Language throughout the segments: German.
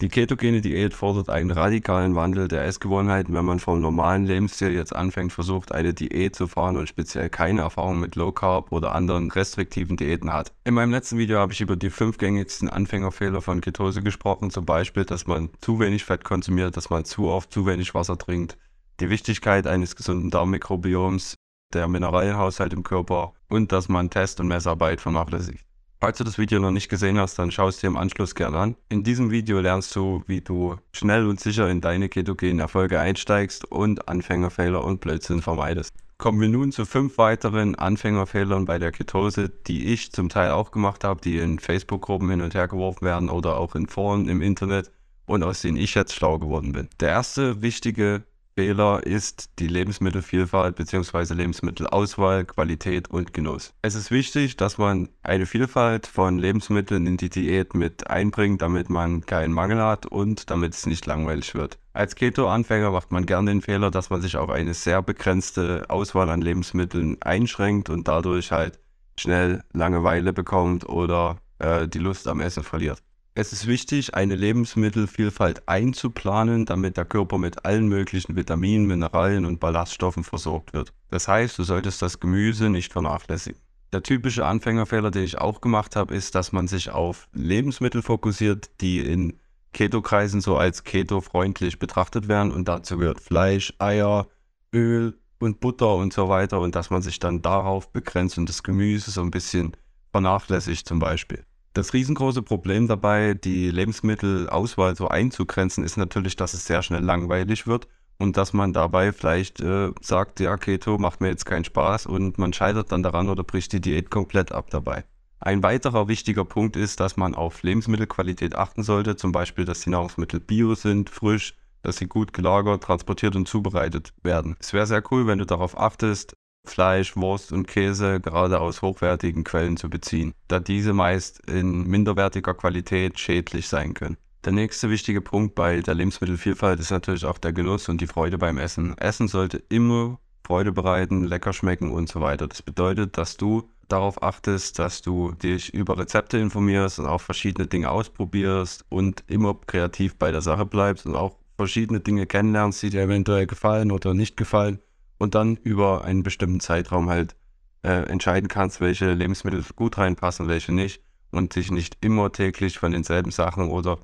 Die ketogene Diät fordert einen radikalen Wandel der Essgewohnheiten, wenn man vom normalen Lebensstil jetzt anfängt, versucht, eine Diät zu fahren und speziell keine Erfahrung mit Low Carb oder anderen restriktiven Diäten hat. In meinem letzten Video habe ich über die fünf gängigsten Anfängerfehler von Ketose gesprochen, zum Beispiel, dass man zu wenig Fett konsumiert, dass man zu oft zu wenig Wasser trinkt, die Wichtigkeit eines gesunden Darmmikrobioms, der Mineralienhaushalt im Körper und dass man Test- und Messarbeit vernachlässigt. Falls du das Video noch nicht gesehen hast, dann schau es dir im Anschluss gerne an. In diesem Video lernst du, wie du schnell und sicher in deine ketogenen Erfolge einsteigst und Anfängerfehler und Blödsinn vermeidest. Kommen wir nun zu fünf weiteren Anfängerfehlern bei der Ketose, die ich zum Teil auch gemacht habe, die in Facebook-Gruppen hin und her geworfen werden oder auch in Foren im Internet und aus denen ich jetzt schlau geworden bin. Der erste wichtige Fehler ist die Lebensmittelvielfalt bzw. Lebensmittelauswahl, Qualität und Genuss. Es ist wichtig, dass man eine Vielfalt von Lebensmitteln in die Diät mit einbringt, damit man keinen Mangel hat und damit es nicht langweilig wird. Als Keto-Anfänger macht man gerne den Fehler, dass man sich auf eine sehr begrenzte Auswahl an Lebensmitteln einschränkt und dadurch halt schnell Langeweile bekommt oder äh, die Lust am Essen verliert. Es ist wichtig, eine Lebensmittelvielfalt einzuplanen, damit der Körper mit allen möglichen Vitaminen, Mineralien und Ballaststoffen versorgt wird. Das heißt, du solltest das Gemüse nicht vernachlässigen. Der typische Anfängerfehler, den ich auch gemacht habe, ist, dass man sich auf Lebensmittel fokussiert, die in Keto-Kreisen so als keto-freundlich betrachtet werden und dazu gehört Fleisch, Eier, Öl und Butter und so weiter und dass man sich dann darauf begrenzt und das Gemüse so ein bisschen vernachlässigt zum Beispiel. Das riesengroße Problem dabei, die Lebensmittelauswahl so einzugrenzen, ist natürlich, dass es sehr schnell langweilig wird und dass man dabei vielleicht äh, sagt, ja, Keto macht mir jetzt keinen Spaß und man scheitert dann daran oder bricht die Diät komplett ab dabei. Ein weiterer wichtiger Punkt ist, dass man auf Lebensmittelqualität achten sollte, zum Beispiel, dass die Nahrungsmittel bio sind, frisch, dass sie gut gelagert, transportiert und zubereitet werden. Es wäre sehr cool, wenn du darauf achtest, Fleisch, Wurst und Käse gerade aus hochwertigen Quellen zu beziehen, da diese meist in minderwertiger Qualität schädlich sein können. Der nächste wichtige Punkt bei der Lebensmittelvielfalt ist natürlich auch der Genuss und die Freude beim Essen. Essen sollte immer Freude bereiten, lecker schmecken und so weiter. Das bedeutet, dass du darauf achtest, dass du dich über Rezepte informierst und auch verschiedene Dinge ausprobierst und immer kreativ bei der Sache bleibst und auch verschiedene Dinge kennenlernst, die dir eventuell gefallen oder nicht gefallen und dann über einen bestimmten Zeitraum halt äh, entscheiden kannst, welche Lebensmittel gut reinpassen, welche nicht und sich nicht immer täglich von denselben Sachen oder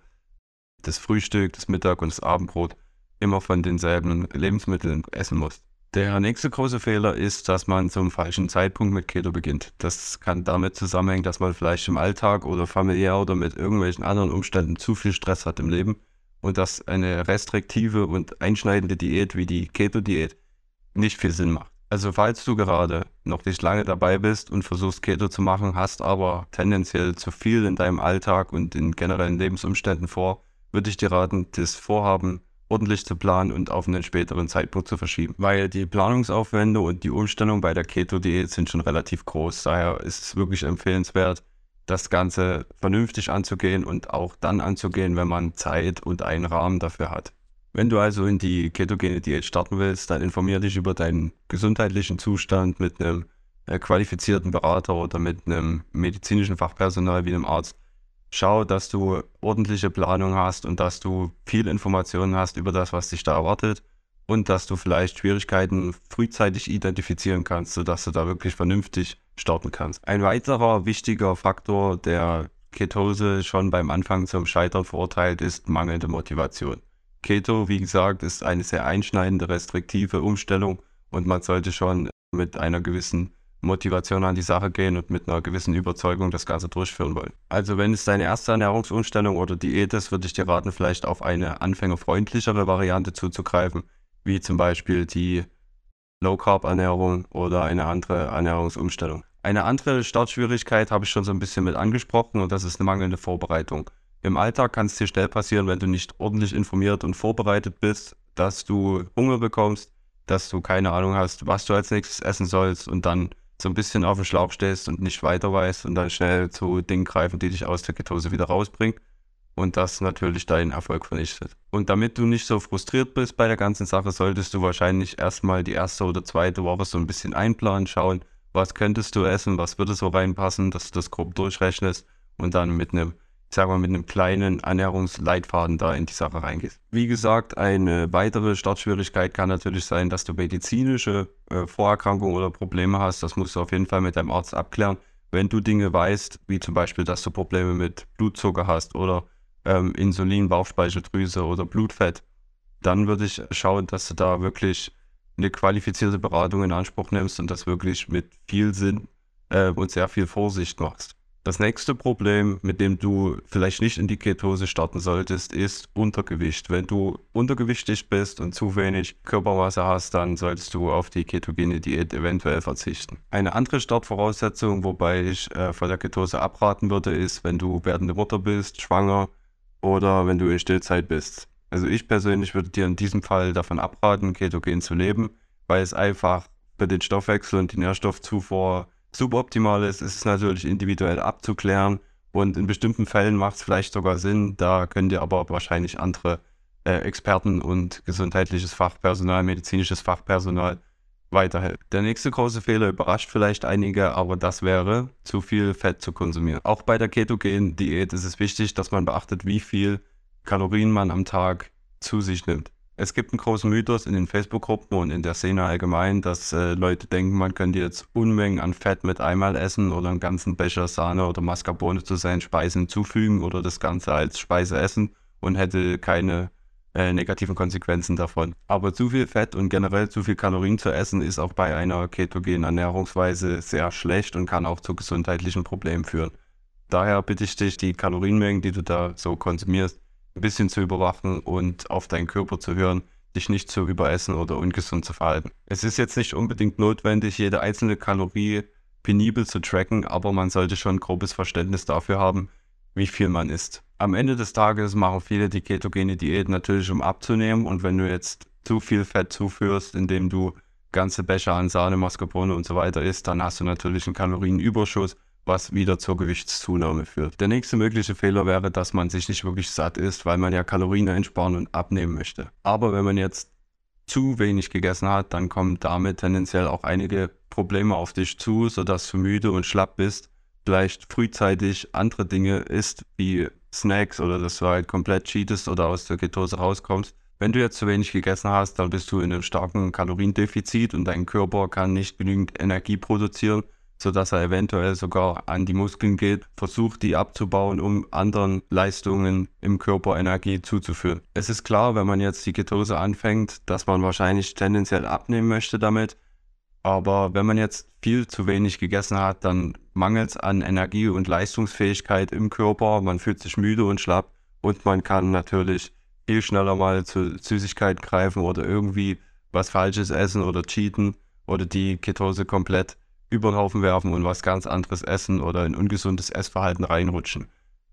das Frühstück, das Mittag und das Abendbrot immer von denselben Lebensmitteln essen musst. Der nächste große Fehler ist, dass man zum falschen Zeitpunkt mit Keto beginnt. Das kann damit zusammenhängen, dass man vielleicht im Alltag oder familiär oder mit irgendwelchen anderen Umständen zu viel Stress hat im Leben und dass eine restriktive und einschneidende Diät wie die Keto-Diät nicht viel Sinn macht. Also falls du gerade noch nicht lange dabei bist und versuchst Keto zu machen, hast aber tendenziell zu viel in deinem Alltag und in generellen Lebensumständen vor, würde ich dir raten, das Vorhaben ordentlich zu planen und auf einen späteren Zeitpunkt zu verschieben. Weil die Planungsaufwände und die Umstellung bei der Keto-Diät sind schon relativ groß. Daher ist es wirklich empfehlenswert, das Ganze vernünftig anzugehen und auch dann anzugehen, wenn man Zeit und einen Rahmen dafür hat. Wenn du also in die ketogene Diät starten willst, dann informier dich über deinen gesundheitlichen Zustand mit einem äh, qualifizierten Berater oder mit einem medizinischen Fachpersonal wie einem Arzt. Schau, dass du ordentliche Planung hast und dass du viel Informationen hast über das, was dich da erwartet und dass du vielleicht Schwierigkeiten frühzeitig identifizieren kannst, sodass du da wirklich vernünftig starten kannst. Ein weiterer wichtiger Faktor, der Ketose schon beim Anfang zum Scheitern verurteilt, ist mangelnde Motivation. Keto, wie gesagt, ist eine sehr einschneidende, restriktive Umstellung und man sollte schon mit einer gewissen Motivation an die Sache gehen und mit einer gewissen Überzeugung das Ganze durchführen wollen. Also wenn es deine erste Ernährungsumstellung oder Diät ist, würde ich dir raten, vielleicht auf eine anfängerfreundlichere Variante zuzugreifen, wie zum Beispiel die Low-Carb-Ernährung oder eine andere Ernährungsumstellung. Eine andere Startschwierigkeit habe ich schon so ein bisschen mit angesprochen und das ist eine mangelnde Vorbereitung. Im Alltag kann es dir schnell passieren, wenn du nicht ordentlich informiert und vorbereitet bist, dass du Hunger bekommst, dass du keine Ahnung hast, was du als nächstes essen sollst und dann so ein bisschen auf dem Schlauch stehst und nicht weiter weißt und dann schnell zu Dingen greifen, die dich aus der Ketose wieder rausbringen und das natürlich deinen Erfolg vernichtet. Und damit du nicht so frustriert bist bei der ganzen Sache, solltest du wahrscheinlich erstmal die erste oder zweite Woche so ein bisschen einplanen, schauen, was könntest du essen, was würde so reinpassen, dass du das grob durchrechnest und dann mit einem sagen wir, mit einem kleinen Ernährungsleitfaden da in die Sache reingehst. Wie gesagt, eine weitere Startschwierigkeit kann natürlich sein, dass du medizinische äh, Vorerkrankungen oder Probleme hast. Das musst du auf jeden Fall mit deinem Arzt abklären. Wenn du Dinge weißt, wie zum Beispiel, dass du Probleme mit Blutzucker hast oder ähm, Insulin, Bauchspeicheldrüse oder Blutfett, dann würde ich schauen, dass du da wirklich eine qualifizierte Beratung in Anspruch nimmst und das wirklich mit viel Sinn äh, und sehr viel Vorsicht machst. Das nächste Problem, mit dem du vielleicht nicht in die Ketose starten solltest, ist Untergewicht. Wenn du untergewichtig bist und zu wenig Körpermasse hast, dann solltest du auf die ketogene Diät eventuell verzichten. Eine andere Startvoraussetzung, wobei ich äh, von der Ketose abraten würde, ist, wenn du werdende Mutter bist, schwanger oder wenn du in Stillzeit bist. Also ich persönlich würde dir in diesem Fall davon abraten, ketogen zu leben, weil es einfach für den Stoffwechsel und die Nährstoffzufuhr suboptimal ist, ist es natürlich individuell abzuklären und in bestimmten Fällen macht es vielleicht sogar Sinn. Da können dir aber wahrscheinlich andere äh, Experten und gesundheitliches Fachpersonal, medizinisches Fachpersonal weiterhelfen. Der nächste große Fehler überrascht vielleicht einige, aber das wäre, zu viel Fett zu konsumieren. Auch bei der ketogenen Diät ist es wichtig, dass man beachtet, wie viel Kalorien man am Tag zu sich nimmt. Es gibt einen großen Mythos in den Facebook-Gruppen und in der Szene allgemein, dass äh, Leute denken, man könnte jetzt Unmengen an Fett mit einmal essen oder einen ganzen Becher Sahne oder Mascarpone zu seinen Speisen hinzufügen oder das Ganze als Speise essen und hätte keine äh, negativen Konsequenzen davon. Aber zu viel Fett und generell zu viel Kalorien zu essen ist auch bei einer ketogenen Ernährungsweise sehr schlecht und kann auch zu gesundheitlichen Problemen führen. Daher bitte ich dich, die Kalorienmengen, die du da so konsumierst, ein bisschen zu überwachen und auf deinen Körper zu hören, dich nicht zu überessen oder ungesund zu verhalten. Es ist jetzt nicht unbedingt notwendig, jede einzelne Kalorie penibel zu tracken, aber man sollte schon ein grobes Verständnis dafür haben, wie viel man isst. Am Ende des Tages machen viele die ketogene Diät natürlich, um abzunehmen. Und wenn du jetzt zu viel Fett zuführst, indem du ganze Becher an Sahne, Mascarpone und so weiter isst, dann hast du natürlich einen Kalorienüberschuss was wieder zur Gewichtszunahme führt. Der nächste mögliche Fehler wäre, dass man sich nicht wirklich satt isst, weil man ja Kalorien einsparen und abnehmen möchte. Aber wenn man jetzt zu wenig gegessen hat, dann kommen damit tendenziell auch einige Probleme auf dich zu, sodass du müde und schlapp bist, vielleicht frühzeitig andere Dinge isst, wie Snacks oder dass du halt komplett cheatest oder aus der Ketose rauskommst. Wenn du jetzt zu wenig gegessen hast, dann bist du in einem starken Kaloriendefizit und dein Körper kann nicht genügend Energie produzieren sodass er eventuell sogar an die Muskeln geht, versucht die abzubauen, um anderen Leistungen im Körper Energie zuzuführen. Es ist klar, wenn man jetzt die Ketose anfängt, dass man wahrscheinlich tendenziell abnehmen möchte damit. Aber wenn man jetzt viel zu wenig gegessen hat, dann mangelt es an Energie und Leistungsfähigkeit im Körper. Man fühlt sich müde und schlapp und man kann natürlich viel schneller mal zu Süßigkeiten greifen oder irgendwie was Falsches essen oder cheaten oder die Ketose komplett über den Haufen werfen und was ganz anderes essen oder in ungesundes Essverhalten reinrutschen.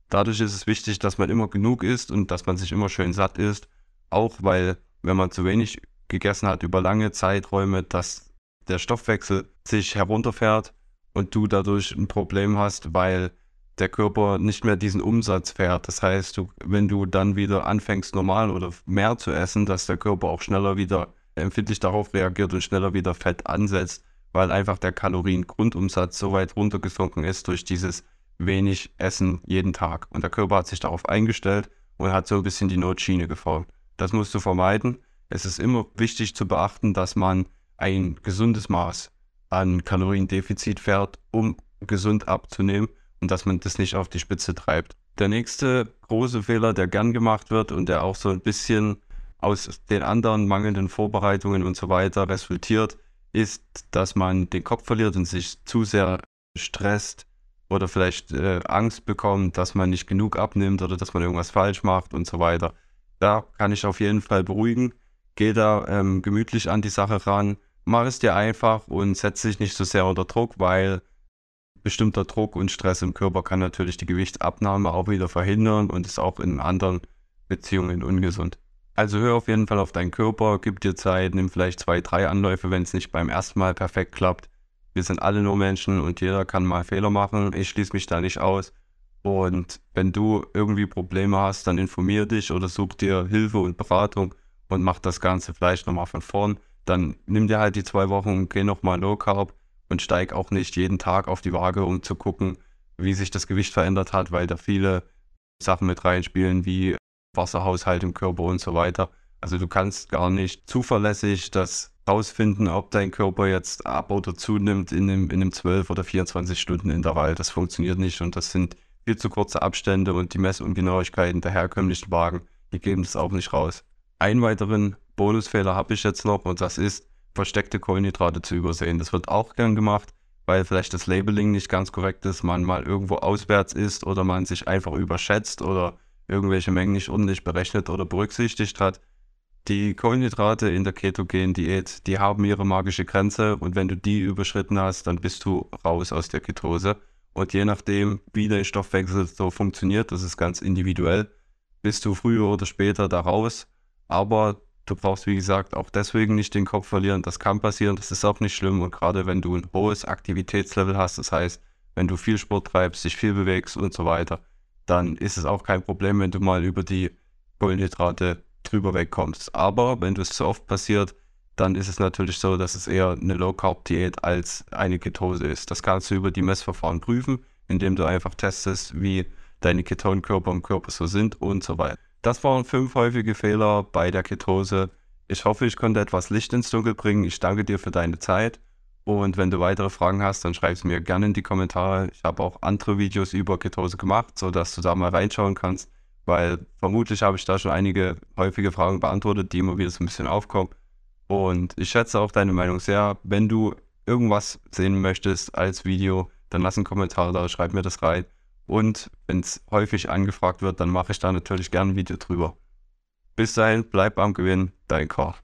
Dadurch ist es wichtig, dass man immer genug isst und dass man sich immer schön satt isst, auch weil, wenn man zu wenig gegessen hat über lange Zeiträume, dass der Stoffwechsel sich herunterfährt und du dadurch ein Problem hast, weil der Körper nicht mehr diesen Umsatz fährt. Das heißt, du, wenn du dann wieder anfängst, normal oder mehr zu essen, dass der Körper auch schneller wieder empfindlich darauf reagiert und schneller wieder Fett ansetzt weil einfach der Kaloriengrundumsatz so weit runtergesunken ist durch dieses wenig Essen jeden Tag. Und der Körper hat sich darauf eingestellt und hat so ein bisschen die Notschiene gefahren. Das musst du vermeiden. Es ist immer wichtig zu beachten, dass man ein gesundes Maß an Kaloriendefizit fährt, um gesund abzunehmen und dass man das nicht auf die Spitze treibt. Der nächste große Fehler, der gern gemacht wird und der auch so ein bisschen aus den anderen mangelnden Vorbereitungen und so weiter resultiert, ist, dass man den Kopf verliert und sich zu sehr stresst oder vielleicht äh, Angst bekommt, dass man nicht genug abnimmt oder dass man irgendwas falsch macht und so weiter. Da kann ich auf jeden Fall beruhigen. Geh da ähm, gemütlich an die Sache ran. Mach es dir einfach und setz dich nicht so sehr unter Druck, weil bestimmter Druck und Stress im Körper kann natürlich die Gewichtsabnahme auch wieder verhindern und ist auch in anderen Beziehungen ungesund. Also hör auf jeden Fall auf deinen Körper, gib dir Zeit, nimm vielleicht zwei, drei Anläufe, wenn es nicht beim ersten Mal perfekt klappt. Wir sind alle nur Menschen und jeder kann mal Fehler machen. Ich schließe mich da nicht aus. Und wenn du irgendwie Probleme hast, dann informier dich oder such dir Hilfe und Beratung und mach das Ganze vielleicht nochmal von vorn. Dann nimm dir halt die zwei Wochen und geh nochmal Low Carb und steig auch nicht jeden Tag auf die Waage, um zu gucken, wie sich das Gewicht verändert hat, weil da viele Sachen mit reinspielen wie Wasserhaushalt im Körper und so weiter. Also du kannst gar nicht zuverlässig das rausfinden, ob dein Körper jetzt ab oder zunimmt in einem, in einem 12 oder 24 Stunden Intervall. Das funktioniert nicht und das sind viel zu kurze Abstände und die Messungenauigkeiten der herkömmlichen Wagen, die geben das auch nicht raus. Einen weiteren Bonusfehler habe ich jetzt noch und das ist, versteckte Kohlenhydrate zu übersehen. Das wird auch gern gemacht, weil vielleicht das Labeling nicht ganz korrekt ist, man mal irgendwo auswärts ist oder man sich einfach überschätzt oder irgendwelche Mengen nicht ordentlich berechnet oder berücksichtigt hat. Die Kohlenhydrate in der ketogenen Diät, die haben ihre magische Grenze und wenn du die überschritten hast, dann bist du raus aus der Ketose. Und je nachdem, wie dein Stoffwechsel so funktioniert, das ist ganz individuell, bist du früher oder später da raus. Aber du brauchst, wie gesagt, auch deswegen nicht den Kopf verlieren. Das kann passieren, das ist auch nicht schlimm. Und gerade wenn du ein hohes Aktivitätslevel hast, das heißt, wenn du viel Sport treibst, dich viel bewegst und so weiter, dann ist es auch kein Problem, wenn du mal über die Kohlenhydrate drüber wegkommst. Aber wenn das zu oft passiert, dann ist es natürlich so, dass es eher eine Low-Carb-Diät als eine Ketose ist. Das kannst du über die Messverfahren prüfen, indem du einfach testest, wie deine Ketonkörper im Körper so sind und so weiter. Das waren fünf häufige Fehler bei der Ketose. Ich hoffe, ich konnte etwas Licht ins Dunkel bringen. Ich danke dir für deine Zeit. Und wenn du weitere Fragen hast, dann schreib es mir gerne in die Kommentare. Ich habe auch andere Videos über Ketose gemacht, sodass du da mal reinschauen kannst, weil vermutlich habe ich da schon einige häufige Fragen beantwortet, die immer wieder so ein bisschen aufkommen. Und ich schätze auch deine Meinung sehr. Wenn du irgendwas sehen möchtest als Video, dann lass einen Kommentar da, schreib mir das rein. Und wenn es häufig angefragt wird, dann mache ich da natürlich gerne ein Video drüber. Bis dahin, bleib am Gewinn, dein Karl.